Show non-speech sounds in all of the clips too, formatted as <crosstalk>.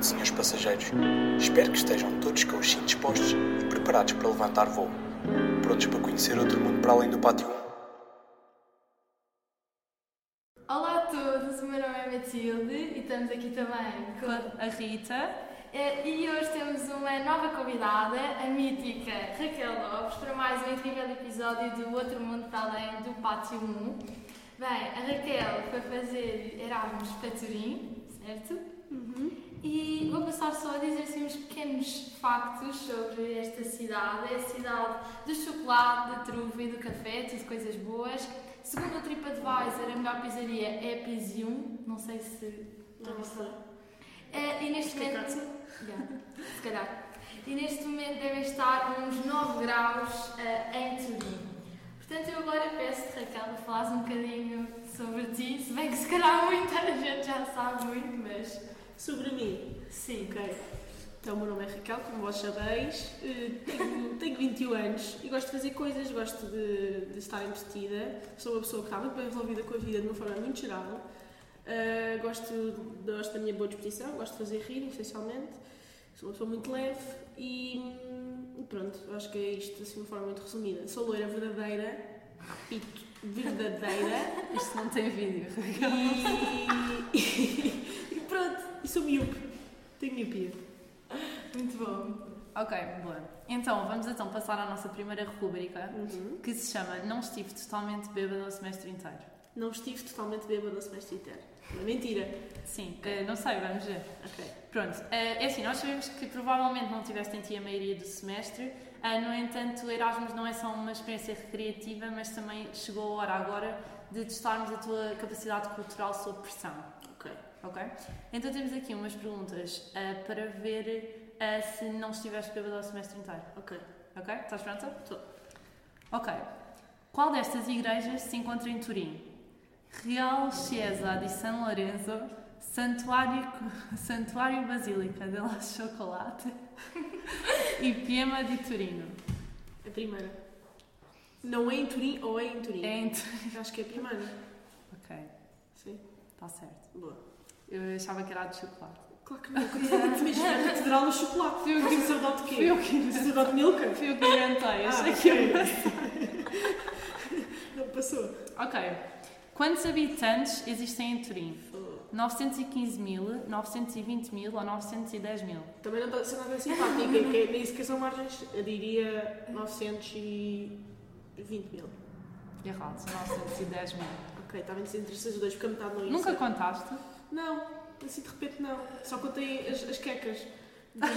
noite, senhores passageiros. Espero que estejam todos com os cintos postos e preparados para levantar voo. Prontos para conhecer outro mundo para além do pátio 1? Olá a todos, o meu nome é Matilde e estamos aqui também com a Rita. Eh, E hoje temos uma nova convidada, a mítica Raquel Lopes, para mais um incrível episódio do Outro Mundo para Além do Pátio 1. Bem, a Raquel foi fazer Erasmus para Turim, certo? E vou passar só a dizer assim uns pequenos factos sobre esta cidade. É a cidade do chocolate, da trufa e do café, tudo coisas boas. Segundo o TripAdvisor, a melhor pizzaria é a Pisium, não sei se Não sei. é, e neste momento. Yeah, se calhar. E neste momento devem estar uns 9 graus eh, em Turim. Portanto, eu agora peço-te, Raquel, falares um bocadinho sobre ti, se bem que se calhar muita <laughs> gente já sabe muito, mas Sobre mim. sim. Ok. Então, o meu nome é Raquel, como vós sabeis. Eh, Tenho, <laughs> tenho 21 anos e gosto de fazer coisas, gosto de, de estar entretida. Sou uma pessoa que está muito bem resolvida com a vida de uma forma muito geral. Eh, gosto, gosto da minha boa disposição, gosto de fazer rir, essencialmente. Sou uma pessoa muito leve e hum, pronto, acho que é isto assim de uma forma muito resumida. Sou loira verdadeira, repito, verdadeira. <laughs> Isto não tem vídeo. Pronto, e <laughs> sou miúpe. Tenho miopia. Muito bom. Ok, boa. Então, vamos então passar à nossa primeira rúbrica, Uhum. que se chama Não estive totalmente bêbada o semestre inteiro. Não estive totalmente bêbada o semestre inteiro. É mentira. Sim, eh, não sei, vamos ver. Ok. Pronto, eh, é assim, nós sabemos que provavelmente não tiveste em ti a maioria do semestre, eh, no entanto, Erasmus não é só uma experiência recreativa, mas também chegou a hora agora de testarmos a tua capacidade cultural sob pressão. Ok. Então temos aqui umas perguntas eh, para ver eh, se não estiveste bêbado o semestre inteiro. Ok. Ok? Estás pronta? Estou. Ok. Qual destas igrejas se encontra em Turim? Real Chiesa di San Lorenzo, Santuário, <laughs> Santuário Basílica della Chocolate <laughs> e Piema di Turino. A primeira. Não é em Turim ou é em Turim? É em Turim. Acho que é a primeira. Ok, Sim. está certo. Boa. Eu achava que era de chocolate. Claro que não. Imagina a Catedral do Chocolate. Fui eu O que- sacerdote quê? Fui eu que Sacerdote Milka? Fui eu que inventei, Ah, achei que era. Não passou. Ok. Quantos habitantes existem em Turim? 915 mil, 920 mil ou 910 mil? Também não está a ser nada simpática, que é, nem sequer são margens. Eu diria 920 mil. Errado, são 910 mil. Ok, estava entre esses dois, porque a metade não ia Nunca contaste? Não, assim de repente não. Só contei as, as quecas. Não,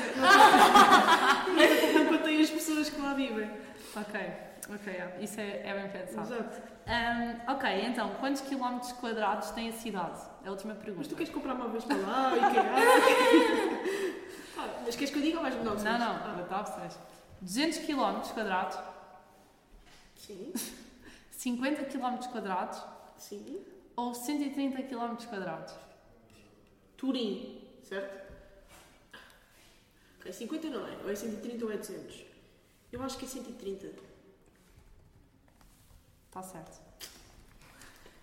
não contei as pessoas que lá vivem. Ok, ok, é. isso é, é bem pensado. Exato. Ahm, ok, então, quantos quilómetros quadrados tem a cidade? É a última Mas pergunta. tu queres comprar móveis para lá e ah, Mas queres que eu diga ou vais mudar o Não, não, Ah, vou dar opções. 200 quilómetros quadrados, Sim, 50 quilómetros quadrados sim. ou 130 quilómetros quadrados? Turim, certo? Ok, 50 não é. Ou é 130 ou é 200. Eu acho que é 130. Está Tá certo.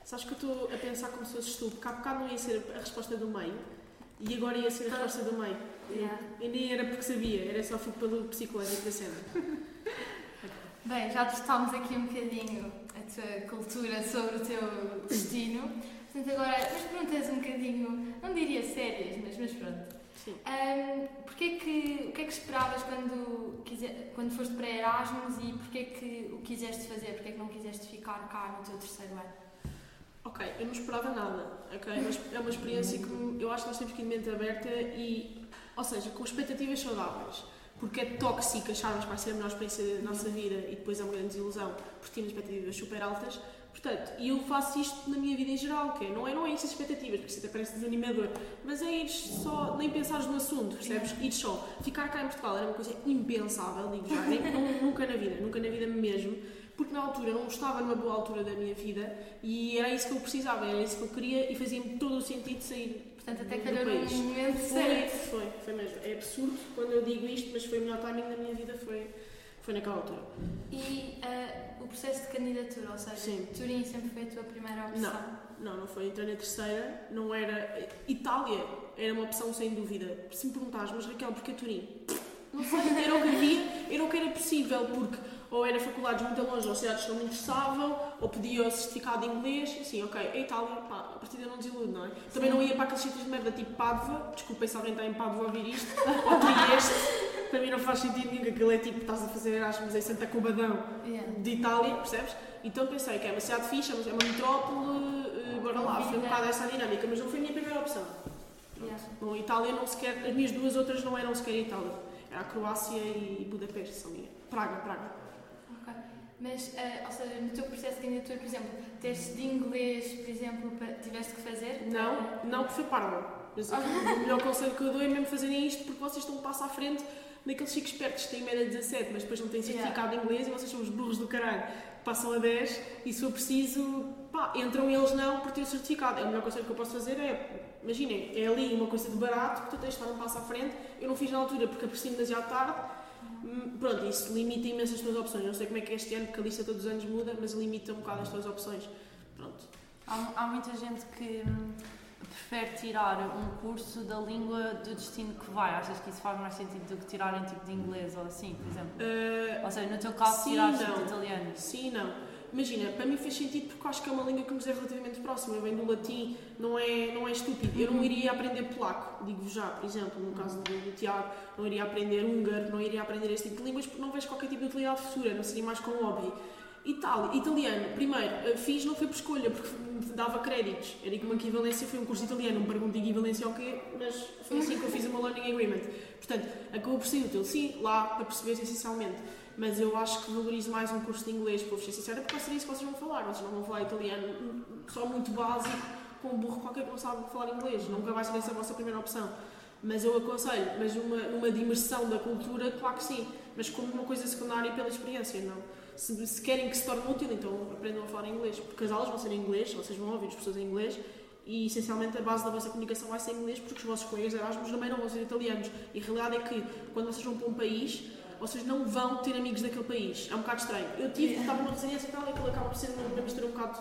Sabes que eu estou a pensar como se fosse porque há bocado não ia ser a resposta do meio e agora ia ser a resposta do meio. Yeah. E nem era porque sabia, era só fui pelo psicológico da cena. Bem, já testámos aqui um bocadinho a tua cultura sobre o teu destino. Portanto, agora, umas perguntas um bocadinho, não diria sérias, mas, mas pronto. Sim. Ahm, porquê que, o que é que esperavas quando, quando foste para Erasmus e porquê que o quiseste fazer? Porquê que não quiseste ficar cá no teu terceiro ano? Ok, eu não esperava nada, ok? Mas é uma experiência que eu acho que nós temos que ir de mente aberta e, ou seja, com expectativas saudáveis. Porque é tóxico acharmos que vai ser a melhor experiência da nossa vida e depois é uma grande desilusão porque tínhamos expectativas super altas. Portanto, e eu faço isto na minha vida em geral, que é, não é, não é isso as expectativas, porque isso até parece desanimador, mas é ir só, nem pensares no assunto, percebes? Ir só. Ficar cá em Portugal era uma coisa impensável, digo já, nem, nu- nunca na vida, nunca na vida mesmo, porque na altura não estava numa boa altura da minha vida e era isso que eu precisava, era isso que eu queria e fazia-me todo o sentido sair Portanto, até calhou num momento certo. foi, foi mesmo. É absurdo quando eu digo isto, mas foi o melhor timing da minha vida, foi, Foi naquela altura. E ah, o processo de candidatura, ou seja, Sim. Turim sempre foi a tua primeira opção? Não, não foi. Entrei na terceira, não era. Itália era uma opção sem dúvida. Se me perguntares, mas Raquel, porquê Turim? Não sei, era o que havia, era o que era possível, porque ou era faculdades muito longe, ou cidades que não me interessavam, ou pedia o certificado de inglês, e assim, ok, a Itália, pá, a partida não desilude, não é? Também não ia para aqueles sítios de merda tipo Pádua, desculpem se alguém está em Pádua a ouvir isto, <laughs> ou Trieste, para mim não faz sentido nenhum, que aquilo é tipo, estás a fazer Erasmus em Santa Cubadão Yeah. de Itália, percebes? Então pensei que é uma cidade fixa, mas é uma metrópole, eh, bora lá, foi um bocado essa dinâmica, mas não foi a minha primeira opção. Yeah. Bom, Itália não sequer, as minhas duas outras não eram sequer Itália, era a Croácia e Budapeste, são minha. Praga, Praga. Mas, ah, ou seja, no teu processo de candidatura, por exemplo, testes de inglês, por exemplo, tiveste que fazer? Não, não, porque foi parva. Mas o melhor conselho que eu dou é mesmo fazerem isto porque vocês estão um passo à frente daqueles chicos espertos que têm média de 17, mas depois não têm certificado de inglês e vocês são os burros do caralho. Passam a 10 e se for preciso, pá, entram eles não por ter certificado. É o melhor conselho que eu posso fazer é, imaginem, é ali uma coisa de barato que tu tens de estar um passo à frente. Eu não fiz na altura porque aprecio demasiado tarde. Hum, Pronto, isso limita imenso as tuas opções. Não sei como é que é este ano, porque a lista todos os anos muda, mas limita um bocado as tuas opções. Pronto. Há, há muita gente que hum, prefere tirar um curso da língua do destino que vai. Achas que isso faz mais sentido do que tirarem tipo de inglês ou assim, por exemplo? Uh, Ou seja, no teu caso, Sim, tirares não. de italiano. Sim não. Imagina, para mim fez sentido porque acho que é uma língua que nos é relativamente próxima. Eu venho do latim, não é, não é estúpido. Eu não iria aprender polaco, digo-vos já, por exemplo, no caso do, do Tiago, não iria aprender húngaro, não iria aprender este tipo de línguas porque não vejo qualquer tipo de utilidade futura, não seria mais como hobby. Itália, italiano, primeiro, eh, fiz não foi por escolha, porque dava créditos. Era uma equivalência foi um curso italiano, não me pergunto equivalência ao quê, mas foi assim que eu fiz o meu learning agreement. Portanto, acabou por ser útil, sim, lá para perceber essencialmente. Mas eu acho que valorizo mais um curso de inglês, para vos ser sincera, porque vai ser isso que vocês vão falar. Vocês não vão falar italiano só muito básico, com um burro qualquer que não sabe falar inglês. Nunca vai ser essa a vossa primeira opção. Mas eu aconselho, mas numa de imersão da cultura, claro que sim. Mas como uma coisa secundária pela experiência, não. Se, se querem que se torne útil, então aprendam a falar inglês. Porque as aulas vão ser em inglês, vocês vão ouvir as pessoas em inglês. E essencialmente a base da vossa comunicação vai ser em inglês, porque os vossos colegas Erasmus também não vão ser italianos. E a realidade é que quando vocês vão para um país, vocês não vão ter amigos daquele país. É um bocado estranho. Eu tive, estava numa residência e tal, e aquilo acaba por ser uma, uma mistura um bocado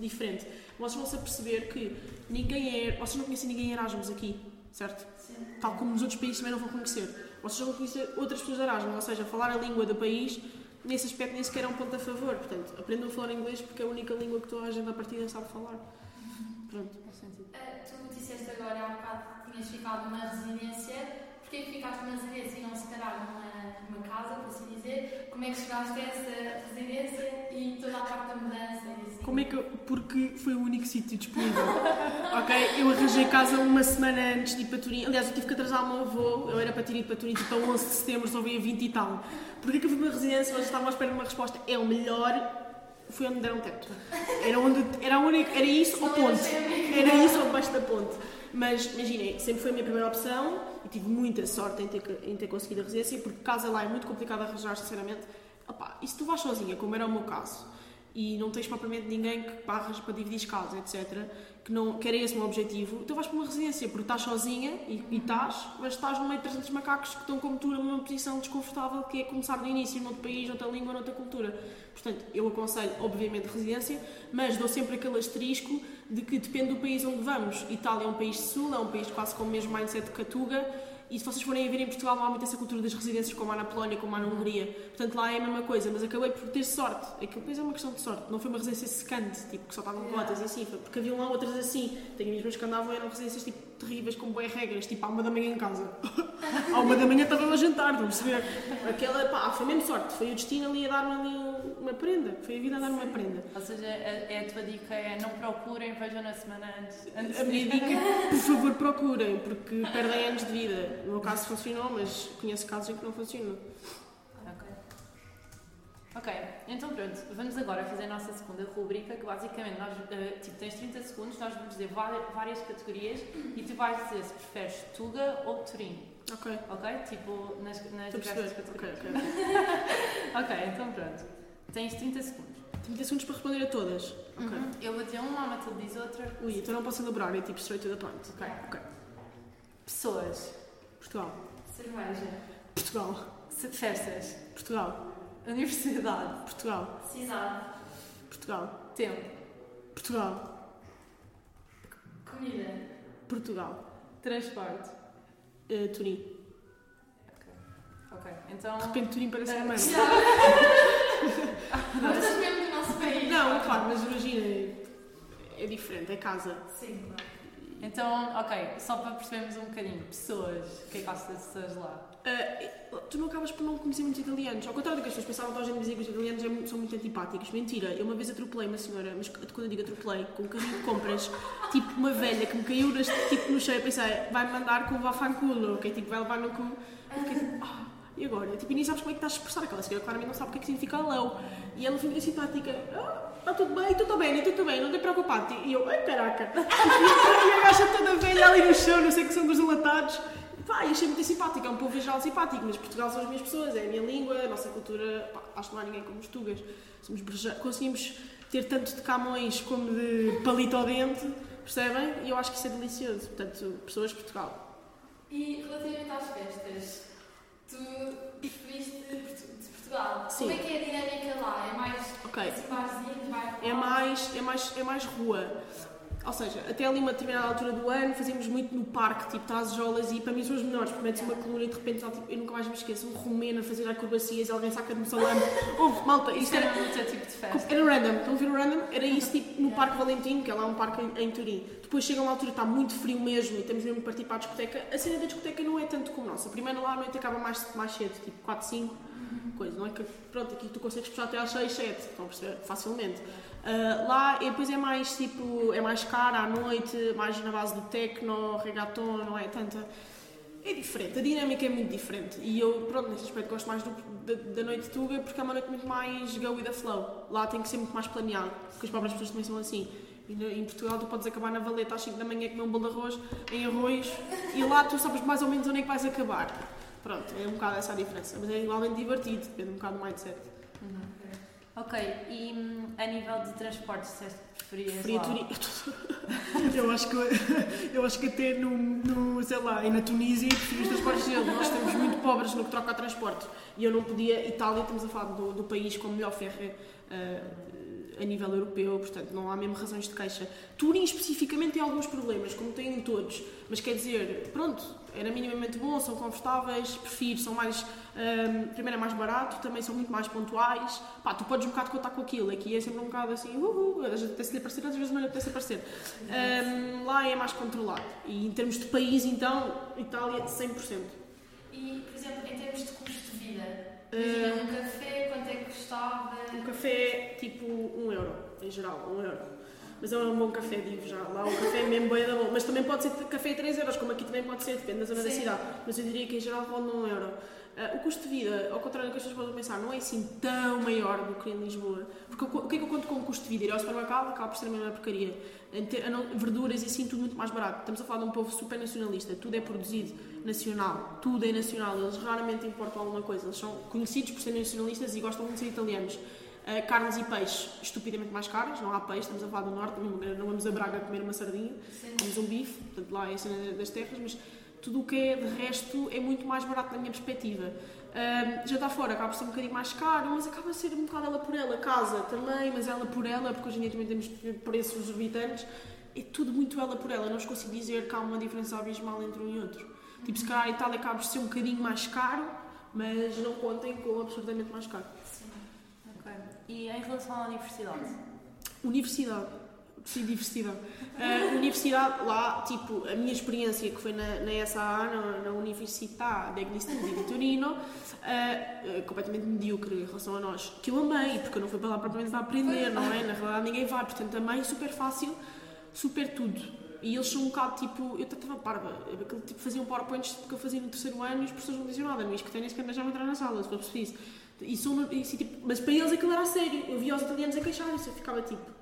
diferente. Vocês vão-se a perceber que ninguém é. Vocês não conhecem ninguém Erasmus aqui, certo? Tal como nos outros países também não vão conhecer. Vocês vão conhecer outras pessoas de Erasmus, ou seja, falar a língua do país, nesse aspecto nem sequer é um ponto a favor. Portanto, aprendam a falar inglês porque é a única língua que toda a gente à partida sabe falar. Pronto. Faz sentido. Ah, tu disseste agora há um bocado que tinhas ficado numa residência. Porquê que ficaste numa residência e não se calhar numa, numa casa, por assim dizer? Como é que chegaste a essa residência e toda a parte da mudança assim? Como é que eu, Porque foi o único sítio disponível. <laughs> ok? Eu arranjei casa uma semana antes de ir para Turim. Aliás, eu tive que atrasar o meu voo. Eu era para ter ido para Turim tipo a 11 de setembro, só veio a 20 e tal. Porquê que eu fui para uma residência? Eles estavam à espera de uma resposta. É o melhor. Foi onde deram teto. Era, onde, era, única, era isso ou ponte. era isso ou debaixo da ponte. Mas imaginem, sempre foi a minha primeira opção e tive muita sorte em ter, em ter conseguido a residência, porque casa lá é muito complicado arranjar, sinceramente. Opá, e se tu vais sozinha, como era o meu caso, e não tens propriamente ninguém que barras para dividir casas, etc., que não quer esse meu objetivo, então vais para uma residência, porque estás sozinha e, e estás, mas estás no meio de 300 macacos que estão como tu numa posição desconfortável, que é começar do início, noutro país, noutra língua, noutra cultura. Portanto, eu aconselho, obviamente, residência, mas dou sempre aquele asterisco de que depende do país onde vamos. Itália é um país de sul, é um país quase com o mesmo mindset que a Tuga, e se vocês forem a ver em Portugal, não há muito essa cultura das residências como há na Polónia, como há na Hungria. Portanto, lá é a mesma coisa, mas acabei por ter sorte. Aquilo depois é uma questão de sorte. Não foi uma residência secante, tipo, que só estavam cotas assim, foi porque haviam lá outras assim. Tenho amigos que andavam eram residências tipo, terríveis, com boas regras, tipo, à uma da manhã em casa. <laughs> à uma da manhã estava a jantar, estão a perceber? Aquela, pá, foi mesmo sorte. Foi o destino ali a dar-me ali uma prenda. Foi a vida a dar-me uma prenda. Ou seja, a, a tua dica é não procurem, vejam na semana antes. antes A minha dica é, <laughs> por favor, procurem, porque perdem anos de vida. No meu caso funcionou, mas conheço casos em que não funcionou. Ok. Ok, então pronto, vamos agora fazer a nossa segunda rubrica, que basicamente nós, eh, tipo, tens 30 segundos, nós vamos dizer várias categorias e tu vais dizer se preferes Tuga ou Turim, Ok, ok? Tipo, nas, nas diversas. Ok, categorias. ok. <laughs> Ok, então pronto. Tens 30 segundos. 30 segundos para responder a todas. Ok. Uhum. Eu vou dizer uma, a Matilde diz outra. Ui, então não posso elaborar, é tipo straight to the point. Ok. Ok. Pessoas, Portugal. Cerveja. Portugal. festas, Portugal. Universidade. Portugal. Cidade. Portugal. Tempo. Portugal. Comida. Portugal. Transporte. Uh, Turim. Ok, então. De repente Turim parece É, <laughs> Alemanha. <laughs> Não estás mesmo do nosso país. Não, claro, mas imagina, é diferente, é casa. Sim, claro. Então, ok, só para percebermos um bocadinho. Pessoas. O que é que gostas de pessoas lá? Uh, tu não acabas por não conhecer muitos italianos. Ao contrário do que as pessoas pensavam, toda a gente dizia que os italianos é são muito antipáticos. Mentira, eu uma vez atropelei uma senhora, mas quando eu digo atropelei, com um carrinho de compras, <laughs> tipo uma velha que me caiu nas, tipo, no chão e pensei, vai-me mandar com o vafanculo, ok? Tipo, vai levar no cu. Tipo, ah, e agora? Tipo, e nem sabes como é que estás a expressar aquela senhora, claramente não sabe o que é que significa alão. E ela fica simpática, ah, está tudo bem, tudo bem, tudo bem, não te preocupado. E eu, ai caraca. <laughs> E a gaja toda velha ali no chão, não sei que são dos enlatados. Pá, e achei muito simpático, é um povo em geral simpático, mas Portugal são as minhas pessoas, é a minha língua, a nossa cultura, pá, acho que não há ninguém como os tugas. Somos breja- conseguimos ter tanto de Camões como de palito ao dente, percebem? E eu acho que isso é delicioso. Portanto, pessoas de Portugal. E relativamente às festas, tu preferiste de Portu- de Portugal. Sim. Como é que é a dinâmica lá? É mais Ok. assim, É mais, é mais, é mais rua. Ou seja, até ali uma determinada altura do ano fazíamos muito no parque, tipo Trás-Jolas, e para mim são os menores, porque metes uma coluna e de repente, tipo, eu nunca mais me esqueço, um romeno a fazer acrobacias e alguém saca-me salame. <laughs> Houve, malta, isto era, era tipo de festa. Era random, estão a ver o random? Era isso tipo no Parque Valentino, que é lá um parque em, em Turim. Depois chega uma altura que está muito frio mesmo e temos mesmo que partir para a discoteca. A cena da discoteca não é tanto como a nossa. Primeiro lá à noite acaba mais, mais cedo, tipo 4, 5, coisa. Não é que, pronto, aqui tu consegues puxar até às 6, 7, estão a perceber? Facilmente. Ah, lá e depois é mais tipo, é mais cara à noite, mais na base do techno, reggaeton, não é tanta. É diferente, a dinâmica é muito diferente. E eu, pronto, nesse aspecto gosto mais do- da, da noite de Tuga porque é uma noite muito mais go with the flow. Lá tem que ser muito mais planeado, porque as próprias pessoas também são assim. Em Portugal tu podes acabar na valeta às 5 da manhã comer um bolo de arroz em arroz e lá tu sabes mais ou menos onde é que vais acabar. Pronto, é um bocado essa a diferença. Mas é igualmente divertido, depende um bocado do mindset. Ok, e hum, a nível de transportes, disseste que preferias Preferia? Turim. <laughs> Eu acho que, eu acho que até no, no, sei lá, e na Tunísia prefiro os transportes deles. Nós estamos muito pobres no que troca a transporte. E eu não podia. Itália, estamos a falar do, do país com a melhor ferro eh, a nível europeu, portanto não há mesmo razões de queixa. Turim especificamente tem alguns problemas, como têm todos. Mas quer dizer, pronto, era minimamente bom, são confortáveis, prefiro, são mais. ehm, primeiro é mais barato, também são muito mais pontuais. Pá, tu podes um bocado contar com aquilo. Aqui é sempre um bocado assim, uhul, às vezes apetece-lhe aparecer, às vezes não lhe apetece aparecer. Ehm, lá é mais controlado. E em termos de país, então, Itália 100%. E, por exemplo, em termos de custo de vida, imagina um café, quanto é que custava? Um café tipo 1 um euro, em geral, 1 um euro. Mas é um bom café, digo já. Lá o café é mesmo bem da bom. Mas também pode ser café a 3 euros, como aqui também pode ser, depende da zona da Sim. cidade. Mas eu diria que em geral 1 um euro. Ah, o custo de vida, ao contrário do que as pessoas podem pensar, não é assim tão maior do que em Lisboa. Porque o que é que eu conto com o custo de vida? Ir ao supermercado acaba por ser a mesma porcaria. Verduras e assim, tudo muito mais barato. Estamos a falar de um povo super nacionalista. Tudo é produzido nacional. Tudo é nacional. Eles raramente importam alguma coisa. Eles são conhecidos por serem nacionalistas e gostam muito de ser italianos. Uh, carnes e peixes estupidamente mais caros, não há peixe, estamos a falar do norte, não vamos a Braga comer uma sardinha, comemos um bife, portanto lá é a cena das terras, mas tudo o que é de resto é muito mais barato na minha perspectiva. Um, já está fora, acaba por ser um bocadinho mais caro, mas acaba por ser um bocado ela por ela. Casa também, mas ela por ela, porque hoje em dia também temos preços exorbitantes. É tudo muito ela por ela. Não vos consigo dizer que há uma diferença abismal entre um e outro. Tipo, se calhar a Itália acaba por ser um bocadinho mais caro, mas não contem com absurdamente mais caro. Ok. E em relação à universidade? Universidade. Sim, diversidade. Uh, universidade, lá, tipo, a minha experiência que foi na, na SAA, na, na Università degli di Torino, uh, completamente medíocre em relação a nós. Que eu amei, porque eu não fui para lá propriamente para aprender, não é? Na realidade ninguém vai, portanto amei, super fácil, super tudo. E eles são um bocado tipo. Eu estava parva. Aquele tipo faziam PowerPoints que eu fazia no terceiro ano e as pessoas não diziam nada. Mas que nem sequer deixavam entrar na sala, se for preciso. E são, e, assim, tipo, mas para eles aquilo era a sério. Eu via os italianos a queixarem-se, eu ficava tipo.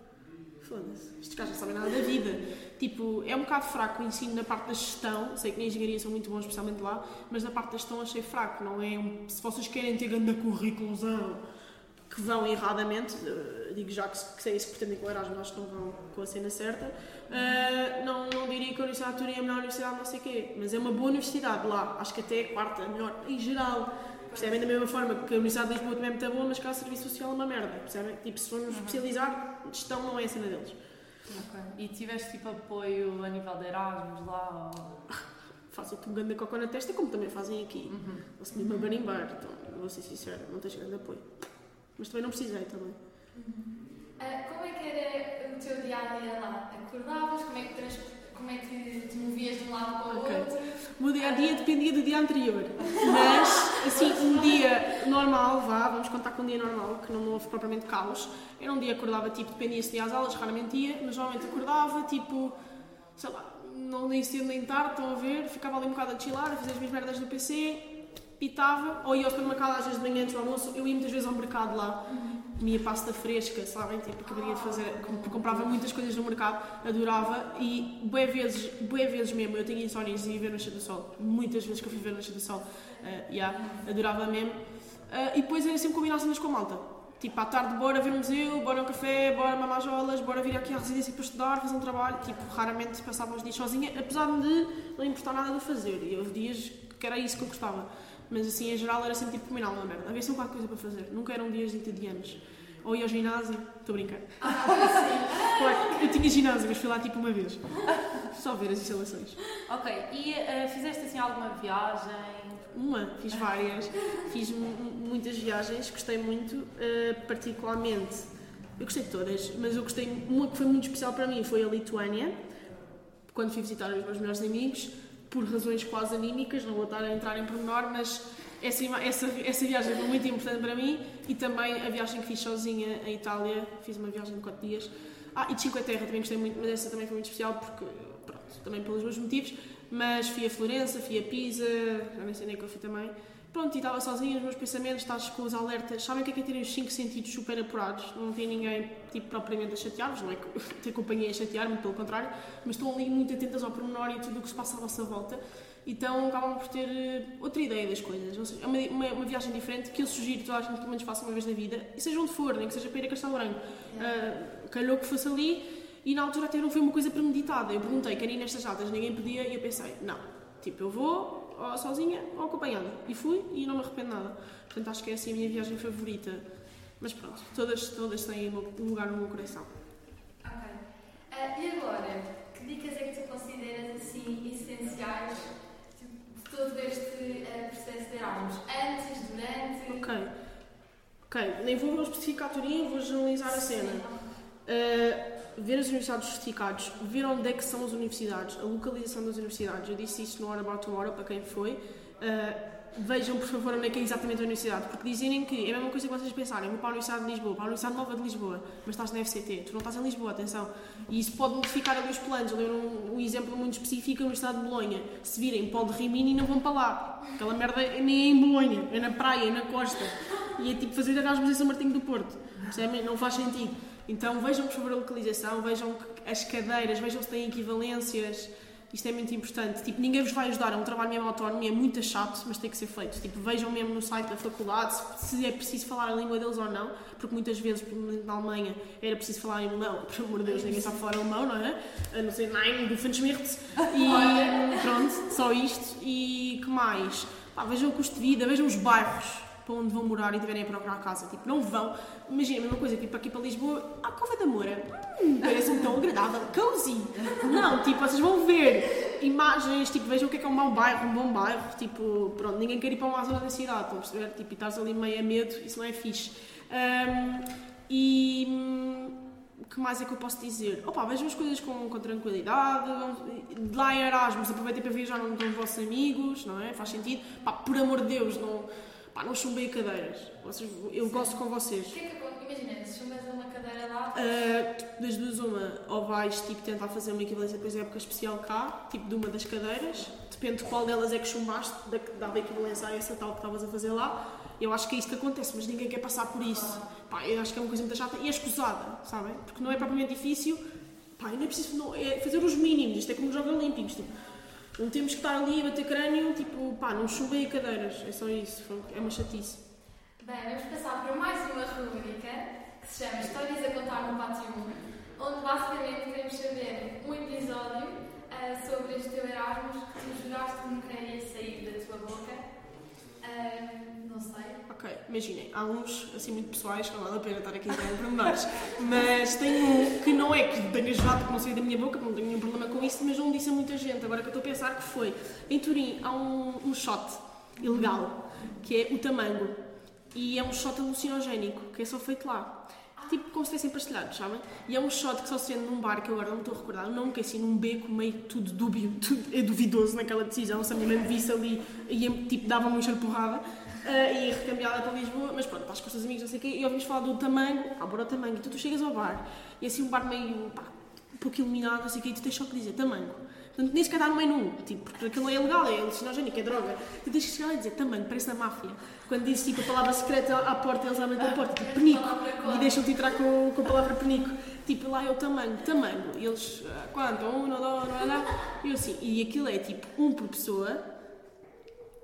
Foda-se, estes gajos não sabem nada da vida. Tipo, é um bocado fraco o ensino na parte da gestão. Sei que na engenharia são muito bons, especialmente lá, mas na parte da gestão achei fraco. Não é um, se vocês querem ter grande currículozão que vão erradamente, eh, digo já que, que é isso que pretendem com o Erasmus, acho que não vão com a cena certa. eh, não, não diria que a Universidade de Turim é a melhor universidade, não sei o quê, mas é uma boa universidade lá. Acho que até é a quarta, a melhor em geral. Percebem? Da mesma forma que a Universidade de Lisboa também é muito boa, mas cá o serviço social é uma merda. Percebem? Tipo, se formos especializar, gestão não é a cena deles. Ok. E tiveste tipo apoio a nível de Erasmus lá? Ou... Fazem-te um grande cocô na testa, como também fazem aqui. Uhum. Assumi-me a barimbar, então, vou ser sincera, não tens grande apoio. Mas também não precisei também. Ah, como é que era o teu dia a dia lá? Acordavas? Como é que, trans... como é que te movias de um lado para o Ok. outro? O meu dia a dia dependia do dia anterior. Mas, assim, um dia normal, vá, vamos contar com um dia normal, que não houve propriamente caos. Era um dia acordava, tipo, dependia se ia às aulas, raramente ia, mas normalmente acordava, tipo, sei lá, não nem cedo nem tarde, estão a ver, ficava ali um bocado a chilar, a fazer as minhas merdas do PC, pitava, ou ia ao supermercado às vezes de manhã antes do almoço, eu ia muitas vezes ao mercado lá, comia pasta fresca, sabem, tipo, acabaria de fazer, com- comprava muitas coisas no mercado, adorava, e bué vezes, bué vezes mesmo, eu tinha insónias e ia ver Nascer do Sol, muitas vezes que eu fui ver Nascer do Sol, uh, yeah, adorava mesmo, Uh, e depois era sempre combinar cenas com a malta. Tipo, à tarde, bora ver um museu, bora um café, bora mamar jolas, bora vir aqui à residência para estudar, fazer um trabalho. Tipo, raramente passava os dias sozinha, apesar de não importar nada de fazer. E houve dias que era isso que eu gostava. Mas assim, em geral, era sempre tipo combinar uma merda. Havia sempre qualquer coisa para fazer. Nunca eram dias entediantes. Ou ia ao ginásio, estou a brincar. Claro, eu tinha ginásio, mas fui lá tipo uma vez. Só ver as instalações. Ok. E eh, fizeste assim alguma viagem? Uma, fiz várias, fiz mu- muitas viagens, gostei muito, eh, particularmente, eu gostei de todas, mas eu gostei, uma que foi muito especial para mim foi a Lituânia, quando fui visitar os meus melhores amigos, por razões quase anímicas, não vou estar a entrar em pormenor, mas essa, essa, essa viagem foi muito importante para mim e também a viagem que fiz sozinha em Itália, fiz uma viagem de 4 dias. Ah, e de Cinque Terre também gostei muito, mas essa também foi muito especial porque, pronto, também pelos meus motivos, mas fui a Florença, fui a Pisa, já nem sei nem que eu fui também. Pronto, e estava sozinha, os meus pensamentos, estás com os alertas. Sabem o que é que é terem os cinco sentidos super apurados? Não tem ninguém, tipo, propriamente a chatear-vos, não é que <laughs> ter companhia a chatear-me, pelo contrário, mas estão ali muito atentas ao pormenor e tudo o que se passa à vossa volta. Então acabam por ter eh, outra ideia das coisas. Ou seja, é uma, uma, uma viagem diferente que eu sugiro toda a gente pelo menos faça uma vez na vida, e seja onde for, nem que seja para ir a Castelo Branco. Ah, calhou que fosse ali e na altura até não foi uma coisa premeditada. Eu perguntei, quero ir nestas datas, ninguém podia e eu pensei, não, tipo, eu vou ou sozinha ou acompanhada. E fui e não me arrependo nada. Portanto, acho que é assim a minha viagem favorita. Mas pronto, todas, todas têm um lugar no meu coração. Ok. Ah, e agora, que dicas é que tu consideras assim essenciais de todo este ah, processo de Erasmus? Antes, durante? Ok. Ok, nem vou especificar a Turim, vou generalizar a cena. Uh, ver as universidades dos certificados, ver onde é que são as universidades, a localização das universidades. Eu disse isso no Hora About Tomorrow, para quem foi. Uh, vejam, por favor, onde é que é exatamente a universidade, porque dizem que é a mesma coisa que vocês pensarem, vou para a Universidade de Lisboa, para a Universidade Nova de Lisboa, mas estás na FCT, tu não estás em Lisboa, atenção. E isso pode modificar ali os planos. Eu dei um, um exemplo muito específico, a Universidade de Bolonha. Se virem Pó de Rimini, não vão para lá. Aquela merda é nem é em Bolonha, é na praia, é na costa. E é tipo fazer Erasmus em São Martinho do Porto. Não faz sentido. Então vejam, por favor, a localização, vejam as cadeiras, vejam se têm equivalências. Isto é muito importante. Tipo, ninguém vos vai ajudar. É um trabalho mesmo autónomo e é muito chato, mas tem que ser feito. Tipo, vejam mesmo no site da faculdade se, é preciso falar a língua deles ou não, porque muitas vezes, por exemplo, na Alemanha, era preciso falar em alemão. Por amor de Deus, ninguém sabe falar alemão, não é? A não ser Nein, Doofenshmirtz. E pronto, só isto. E que mais? Pá, vejam o custo de vida, vejam os bairros para onde vão morar e tiverem a procurar casa. Tipo, não vão. Imagina a mesma coisa, tipo, aqui para Lisboa, a Cova da Moura. Hum, parece-me tão agradável, cozy. Não, tipo, vocês vão ver imagens, tipo, vejam o que é que é um mau bairro, um bom bairro. Tipo, pronto, ninguém quer ir para uma zona da cidade, estão a perceber? Tipo, e estás ali meio a medo, isso não é fixe. Ahm, e. hum, o que mais é que eu posso dizer? Opa, vejam as coisas com, com tranquilidade. vão- Lá em Erasmus, aproveitem para viajar com os vossos amigos, não é? Faz sentido. Pá, por amor de Deus, não, pá, não chumbem cadeiras. Vocês, eu gosto com vocês. Que é que? Imagina, se chumbas uma cadeira lá, Uh, das duas, uma, ou vais tipo, tentar fazer uma equivalência depois da época especial cá, tipo de uma das cadeiras, depende de qual delas é que chumbaste, da dava equivalência a essa tal que estavas a fazer lá. Eu acho que é isso que acontece, mas ninguém quer passar por isso. Pá, eu acho que é uma coisa muito chata e é escusada, sabem? Porque não é propriamente difícil, pá, não é preciso não, é fazer os mínimos, isto é como os Jogos Olímpicos. Tipo, não temos que estar ali a bater crânio, tipo, pá, não chumbem a cadeiras, é só isso, é uma chatice. Bem, vamos passar para mais uma rubrica que se chama Histórias a Contar no Pátio 1, onde basicamente queremos saber um episódio ah, sobre este teu Erasmus que tu juraste que nunca ia sair da tua boca. Sei. Ok, imaginem, há uns assim muito pessoais, não vale a pena estar aqui a entrar em pormenores, mas tem um que não é que tenha ajudado, porque não saiu da minha boca, não tenho nenhum problema com isso, mas não disse a muita gente. Agora que eu estou a pensar que foi. Em Turim há um, um shot ilegal, que é o tamango, e é um shot alucinogénico, que é só feito lá. Tipo como se estivessem pastelhados, sabem? E é um shot que só se vende num bar que eu agora não estou a recordar, não que assim num beco meio tudo dúbio, <laughs> tudo é duvidoso naquela decisão, se a minha mãe me visse ali e tipo dava-me um cheiro porrada uh, e recambiada para Lisboa, mas pronto, com os teus amigos, não sei o quê, e ouvimos falar do tamanho, ah, bora o tamanho, e tu, tu chegas ao bar, e assim um bar meio, pá, pouco iluminado, não sei o quê, e tu tens só que dizer tamanho. Nem sequer dá no menu, tipo, porque aquilo é ilegal, é alucinogénico, é droga. Tu tens que chegar lá e dizer tamanho, parece na máfia. Quando dizes tipo a palavra secreta à porta, eles abrem a porta, tipo penico, e deixam-te entrar com, com a palavra penico. Tipo, lá é o tamanho, tamanho. E eles, ah, quanto? Um, não, não. E eu assim, e aquilo é tipo um por pessoa,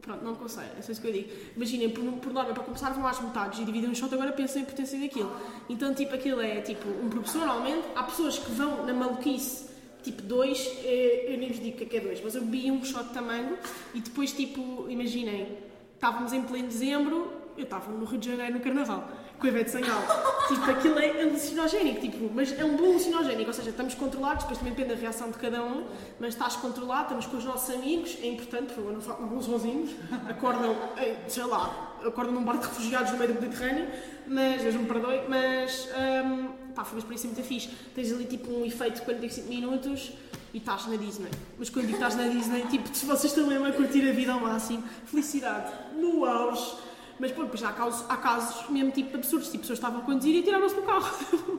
Pronto, não aconselho, é isso que eu digo. Imaginem, por, por norma, para começar vão às metades e dividem um shot, agora pensem a potência daquilo. Então, tipo, aquilo é tipo um por pessoa, normalmente. Há pessoas que vão na maluquice, tipo dois, eh, eu nem vos digo o que é que é dois, mas eu bebi um shot de tamanho e depois, tipo, imaginem, estávamos em pleno dezembro, eu estava no Rio de Janeiro no Carnaval com a Ivete Sangalo. <laughs> tipo, aquilo é alucinogénico, tipo, mas é um bom alucinogénico, ou seja, estamos controlados, depois também depende da reação de cada um, mas estás controlado, estamos com os nossos amigos, é importante, por favor, não façam sozinhos, acordam, <laughs> eh, sei lá, acordam num bar de refugiados no meio do Mediterrâneo, mas, Deus me perdoe, mas, um, pá, foi uma experiência muito fixe. Tens ali, tipo, um efeito de 45 minutos, e estás na Disney. Mas quando digo estás na Disney, tipo, se vocês estão mesmo a curtir a vida ao máximo, felicidade, no auge, mas pô, depois há casos, há casos mesmo tipo absurdos, tipo, pessoas estavam a conduzir e tiraram-se do carro.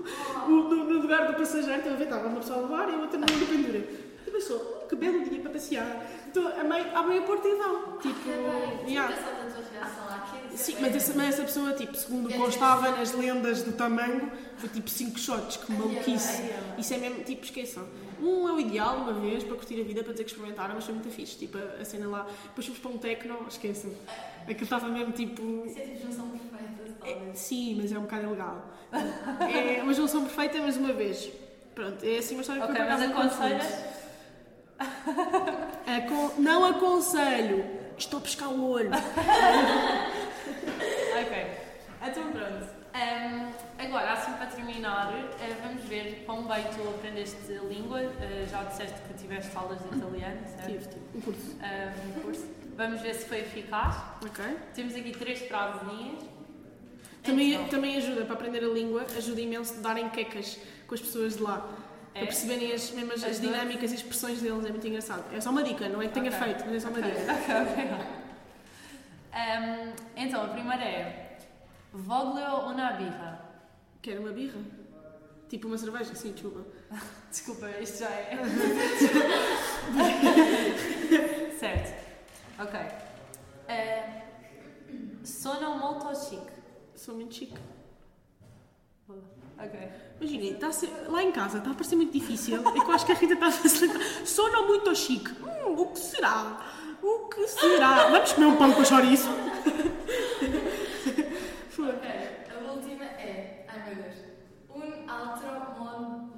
<laughs> no, no, lugar do passageiro, estão a ver, estava uma pessoa a levar e a outra na pendura. E pensou, que belo dia para passear. Então, a abrem a porta e vão. Tipo, yeah. Sim, mas essa, mas essa pessoa, tipo, segundo constava nas lendas do tamanho, foi tipo 5 shots, que maluquice. Isso é mesmo, tipo, esqueçam. Um é o ideal, uma vez, para curtir a vida, para dizer que experimentaram, mas foi muito fixe. Tipo, a, a cena lá. Depois fomos para um tecno, esqueçam. Aquilo estava mesmo tipo. Isso é tipo junção perfeita, é, Sim, mas é um bocado ilegal. é uma junção perfeita, mas uma vez. Pronto, é assim uma história que okay, eu mas aconselhas? Acon não aconselho. Estou a pescar o olho. <laughs> Então pronto. Um, agora, assim para terminar, uh, vamos ver quão bem tu aprendeste língua. Uh, já disseste que tiveste aulas de italiano, certo? Tive, tive. Um curso. Um curso. Vamos ver se foi eficaz. Ok. Temos aqui três frasezinhas. Também, então. também ajuda para aprender a língua, ajuda imenso de darem quecas com as pessoas de lá. É? Para perceberem as, as, as dinâmicas e expressões deles, é muito engraçado. É só uma dica, não é que tenha okay. feito, mas é só uma okay. dica. <laughs> Ok, ok. Um, então, a primeira é Voglio una birra. Quer uma birra? Tipo uma cerveja? Sim, desculpa. <laughs> desculpa, isto já é. <laughs> certo. Ok. Uh, sono molto chic. Sou muito chique. Ok. Imaginem, ser, lá em casa está a parecer muito difícil. É que eu acho que a Rita está a facilitar. Sono muito chique. Hum, o que será? O que será? Vamos comer um pão com chouriço? ok, a última Deus. Un altro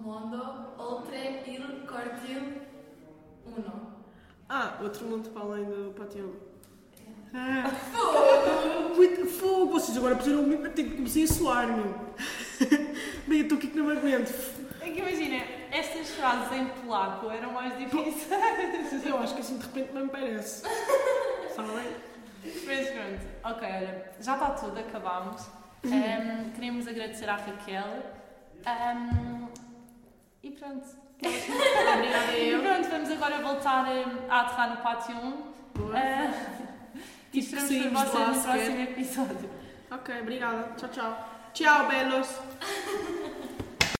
mondo oltre il cortile uno. Ah, outro mundo para além do patio. Ah, fogo! Muito fogo! Vocês agora puseram tenho que comecei a suar, meu. Bem, eu estou aqui que não me aguento. É que imagina, estas frases em polaco eram mais difíceis. Eu acho que assim de repente não me parece. <laughs> Sabem? Mas pronto, ok, olha, já está tudo, acabámos. Um, queremos agradecer à Raquel. Um, e pronto. Obrigada eu. E pronto, vamos agora voltar a aterrar no pátio 1. Uh, e esperamos por vocês no próximo episódio. Ok, obrigada. Tchau, tchau. Tchau, belos!